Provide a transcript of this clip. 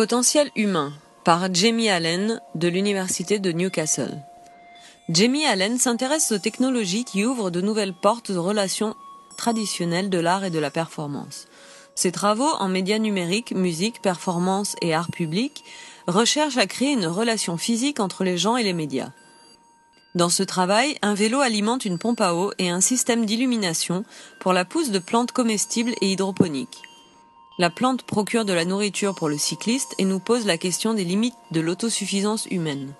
Potentiel humain par Jamie Allen de l'Université de Newcastle. Jamie Allen s'intéresse aux technologies qui ouvrent de nouvelles portes aux relations traditionnelles de l'art et de la performance. Ses travaux en médias numériques, musique, performance et art public recherchent à créer une relation physique entre les gens et les médias. Dans ce travail, un vélo alimente une pompe à eau et un système d'illumination pour la pousse de plantes comestibles et hydroponiques. La plante procure de la nourriture pour le cycliste et nous pose la question des limites de l'autosuffisance humaine.